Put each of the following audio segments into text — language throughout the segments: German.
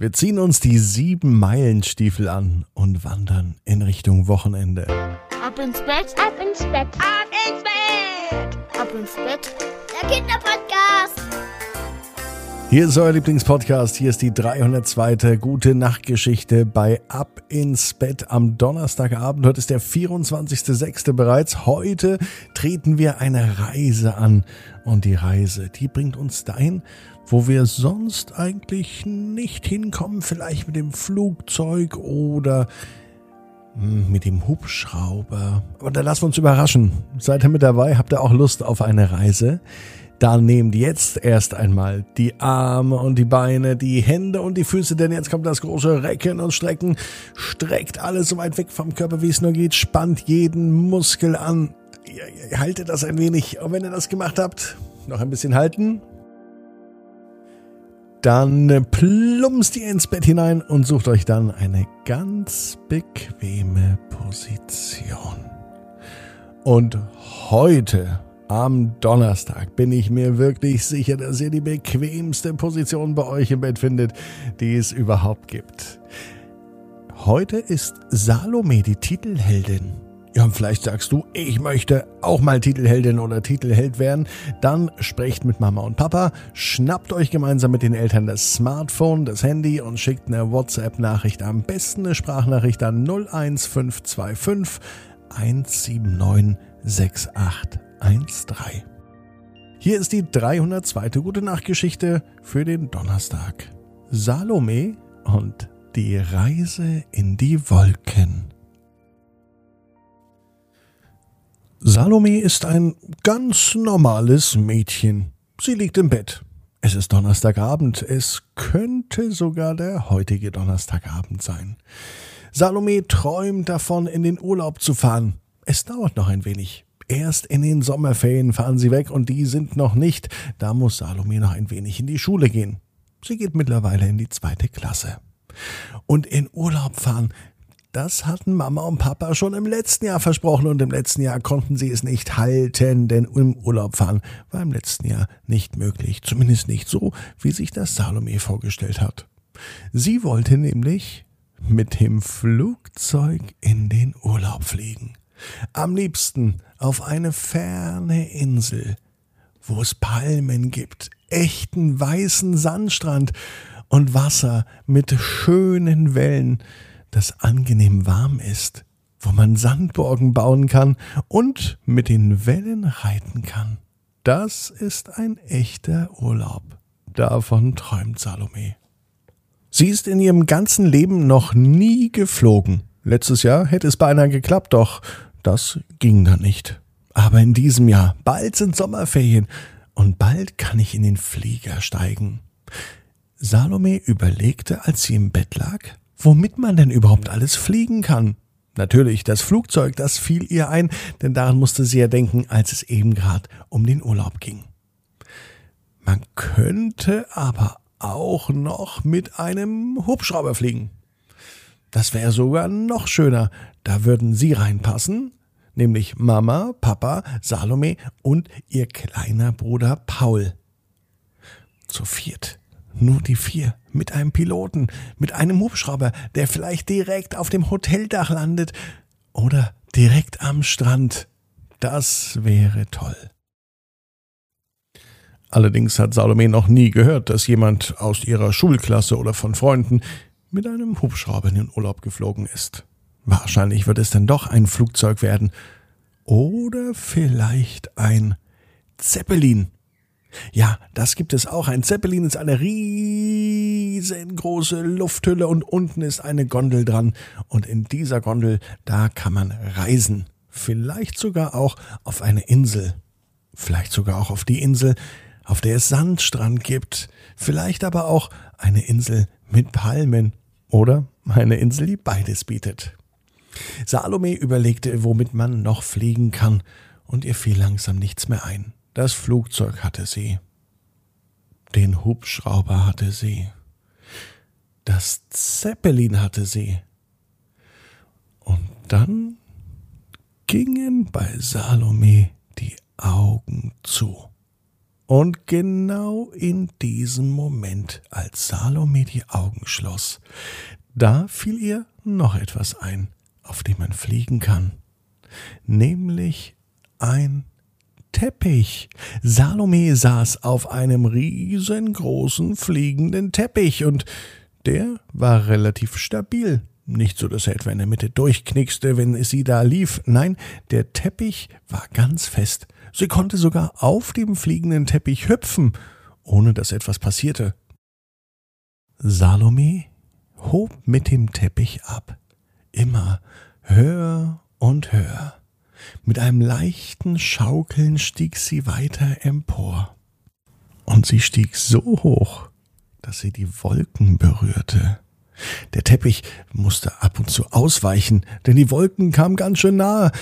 Wir ziehen uns die sieben Meilenstiefel an und wandern in Richtung Wochenende. Ab ins Bett, ab ins Bett, ab ins Bett, ab ins Bett. Der Kinderpodcast. Hier ist euer Lieblingspodcast. Hier ist die 302. Gute Nachtgeschichte bei Ab ins Bett am Donnerstagabend. Heute ist der 24.06. bereits. Heute treten wir eine Reise an. Und die Reise, die bringt uns dahin, wo wir sonst eigentlich nicht hinkommen, vielleicht mit dem Flugzeug oder hm, mit dem Hubschrauber. Aber da lassen wir uns überraschen. Seid ihr mit dabei? Habt ihr auch Lust auf eine Reise? Dann nehmt jetzt erst einmal die Arme und die Beine, die Hände und die Füße, denn jetzt kommt das große Recken und Strecken. Streckt alles so weit weg vom Körper, wie es nur geht. Spannt jeden Muskel an. Haltet das ein wenig. Und wenn ihr das gemacht habt, noch ein bisschen halten. Dann plumpst ihr ins Bett hinein und sucht euch dann eine ganz bequeme Position. Und heute, am Donnerstag, bin ich mir wirklich sicher, dass ihr die bequemste Position bei euch im Bett findet, die es überhaupt gibt. Heute ist Salome die Titelheldin. Ja, und vielleicht sagst du, ich möchte auch mal Titelheldin oder Titelheld werden. Dann sprecht mit Mama und Papa, schnappt euch gemeinsam mit den Eltern das Smartphone, das Handy und schickt eine WhatsApp-Nachricht. Am besten eine Sprachnachricht an 01525 179 6813. Hier ist die 302. Gute Nachtgeschichte für den Donnerstag. Salome und die Reise in die Wolken. Salome ist ein ganz normales Mädchen. Sie liegt im Bett. Es ist Donnerstagabend. Es könnte sogar der heutige Donnerstagabend sein. Salome träumt davon, in den Urlaub zu fahren. Es dauert noch ein wenig. Erst in den Sommerferien fahren sie weg und die sind noch nicht. Da muss Salome noch ein wenig in die Schule gehen. Sie geht mittlerweile in die zweite Klasse. Und in Urlaub fahren, das hatten Mama und Papa schon im letzten Jahr versprochen und im letzten Jahr konnten sie es nicht halten, denn im Urlaub fahren war im letzten Jahr nicht möglich, zumindest nicht so, wie sich das Salome vorgestellt hat. Sie wollte nämlich mit dem Flugzeug in den Urlaub fliegen. Am liebsten auf eine ferne Insel, wo es Palmen gibt, echten weißen Sandstrand und Wasser mit schönen Wellen, das angenehm warm ist, wo man Sandburgen bauen kann und mit den Wellen reiten kann. Das ist ein echter Urlaub. Davon träumt Salome. Sie ist in ihrem ganzen Leben noch nie geflogen. Letztes Jahr hätte es beinahe geklappt, doch das ging dann nicht. Aber in diesem Jahr, bald sind Sommerferien und bald kann ich in den Flieger steigen. Salome überlegte, als sie im Bett lag, womit man denn überhaupt alles fliegen kann. Natürlich, das Flugzeug, das fiel ihr ein, denn daran musste sie ja denken, als es eben gerade um den Urlaub ging. Man könnte aber auch noch mit einem Hubschrauber fliegen. Das wäre sogar noch schöner. Da würden Sie reinpassen, nämlich Mama, Papa, Salome und ihr kleiner Bruder Paul. Zu viert. Nur die vier. Mit einem Piloten, mit einem Hubschrauber, der vielleicht direkt auf dem Hoteldach landet oder direkt am Strand. Das wäre toll. Allerdings hat Salome noch nie gehört, dass jemand aus ihrer Schulklasse oder von Freunden mit einem Hubschrauber in den Urlaub geflogen ist. Wahrscheinlich wird es dann doch ein Flugzeug werden. Oder vielleicht ein Zeppelin. Ja, das gibt es auch. Ein Zeppelin ist eine riesengroße Lufthülle und unten ist eine Gondel dran. Und in dieser Gondel, da kann man reisen. Vielleicht sogar auch auf eine Insel. Vielleicht sogar auch auf die Insel, auf der es Sandstrand gibt. Vielleicht aber auch eine Insel mit Palmen. Oder eine Insel, die beides bietet. Salome überlegte, womit man noch fliegen kann, und ihr fiel langsam nichts mehr ein. Das Flugzeug hatte sie. Den Hubschrauber hatte sie. Das Zeppelin hatte sie. Und dann gingen bei Salome die Augen zu. Und genau in diesem Moment, als Salome die Augen schloss, da fiel ihr noch etwas ein, auf dem man fliegen kann, nämlich ein Teppich. Salome saß auf einem riesengroßen fliegenden Teppich und der war relativ stabil. Nicht so, dass er etwa in der Mitte durchknickste, wenn sie da lief. Nein, der Teppich war ganz fest. Sie konnte sogar auf dem fliegenden Teppich hüpfen, ohne dass etwas passierte. Salome hob mit dem Teppich ab, immer höher und höher. Mit einem leichten Schaukeln stieg sie weiter empor. Und sie stieg so hoch, dass sie die Wolken berührte. Der Teppich musste ab und zu ausweichen, denn die Wolken kamen ganz schön nahe,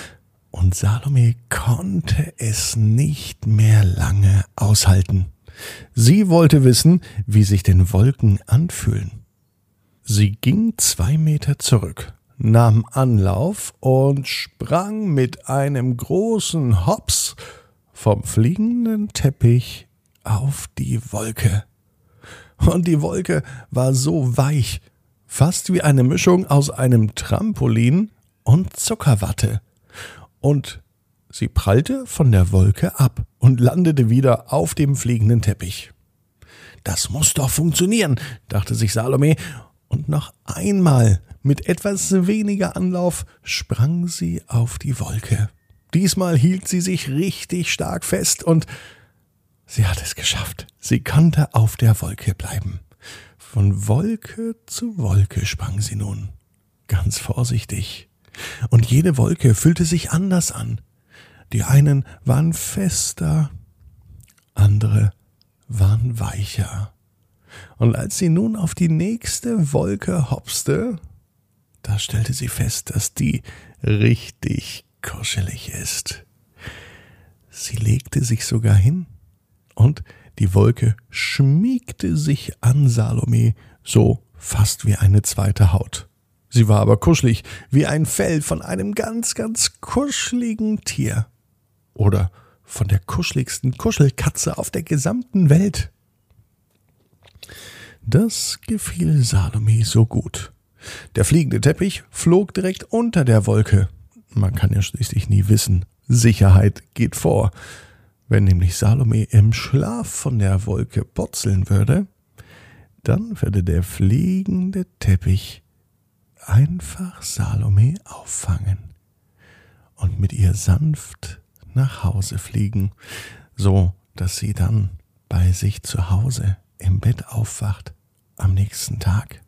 und Salome konnte es nicht mehr lange aushalten. Sie wollte wissen, wie sich denn Wolken anfühlen. Sie ging zwei Meter zurück, nahm Anlauf und sprang mit einem großen Hops vom fliegenden Teppich auf die Wolke. Und die Wolke war so weich, fast wie eine Mischung aus einem Trampolin und Zuckerwatte. Und sie prallte von der Wolke ab und landete wieder auf dem fliegenden Teppich. Das muss doch funktionieren, dachte sich Salome, und noch einmal mit etwas weniger Anlauf sprang sie auf die Wolke. Diesmal hielt sie sich richtig stark fest und sie hat es geschafft. Sie konnte auf der Wolke bleiben. Von Wolke zu Wolke sprang sie nun, ganz vorsichtig. Und jede Wolke fühlte sich anders an. Die einen waren fester, andere waren weicher. Und als sie nun auf die nächste Wolke hopste, da stellte sie fest, dass die richtig kuschelig ist. Sie legte sich sogar hin und die Wolke schmiegte sich an Salome so fast wie eine zweite Haut. Sie war aber kuschelig, wie ein Fell von einem ganz, ganz kuscheligen Tier. Oder von der kuscheligsten Kuschelkatze auf der gesamten Welt. Das gefiel Salome so gut. Der fliegende Teppich flog direkt unter der Wolke. Man kann ja schließlich nie wissen. Sicherheit geht vor. Wenn nämlich Salome im Schlaf von der Wolke purzeln würde, dann würde der fliegende Teppich einfach Salome auffangen und mit ihr sanft nach Hause fliegen, so dass sie dann bei sich zu Hause im Bett aufwacht am nächsten Tag.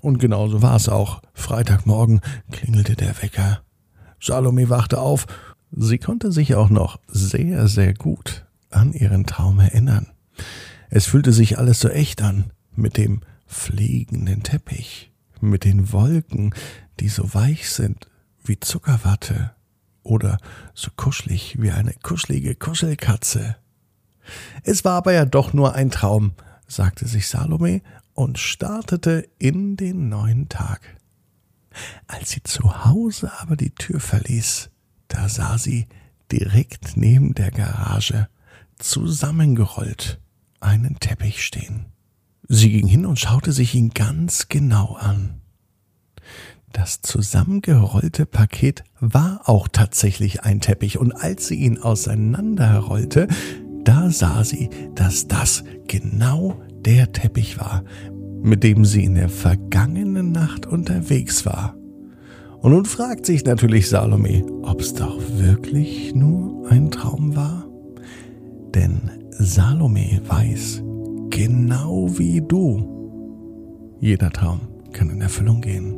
Und genauso war es auch. Freitagmorgen klingelte der Wecker. Salome wachte auf Sie konnte sich auch noch sehr, sehr gut an ihren Traum erinnern. Es fühlte sich alles so echt an, mit dem fliegenden Teppich, mit den Wolken, die so weich sind wie Zuckerwatte oder so kuschelig wie eine kuschelige Kuschelkatze. Es war aber ja doch nur ein Traum, sagte sich Salome und startete in den neuen Tag. Als sie zu Hause aber die Tür verließ, da sah sie direkt neben der Garage zusammengerollt einen Teppich stehen. Sie ging hin und schaute sich ihn ganz genau an. Das zusammengerollte Paket war auch tatsächlich ein Teppich, und als sie ihn auseinanderrollte, da sah sie, dass das genau der Teppich war, mit dem sie in der vergangenen Nacht unterwegs war. Und nun fragt sich natürlich Salome, ob's doch wirklich nur ein Traum war? Denn Salome weiß, genau wie du, jeder Traum kann in Erfüllung gehen.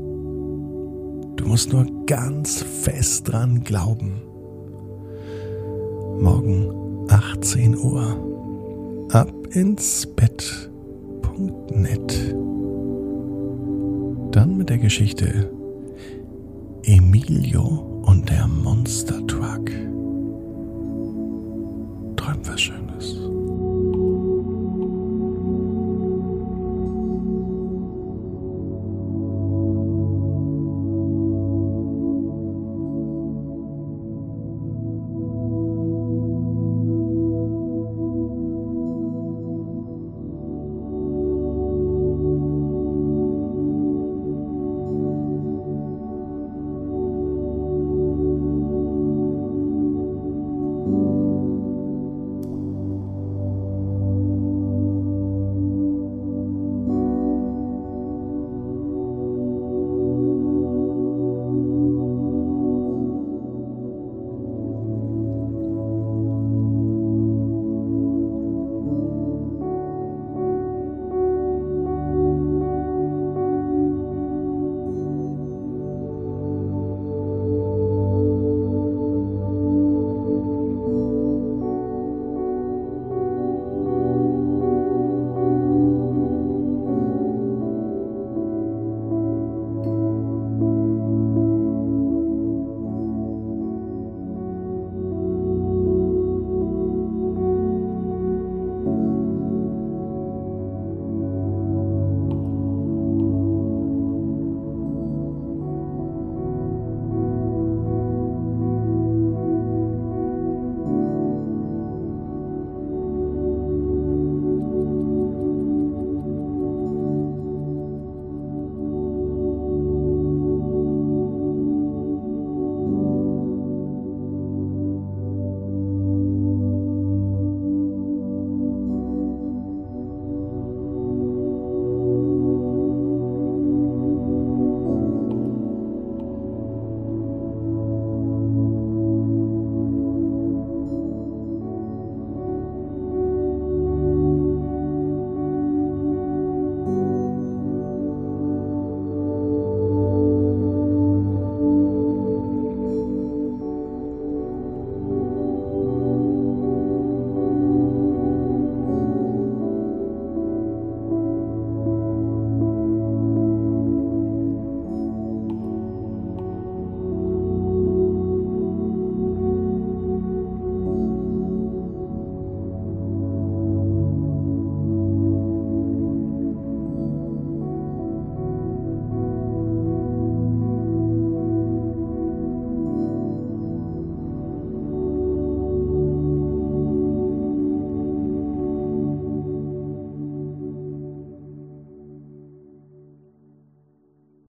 Du musst nur ganz fest dran glauben. Morgen 18 Uhr. Ab ins Bett.net. Dann mit der Geschichte Emilio und der Monster Truck.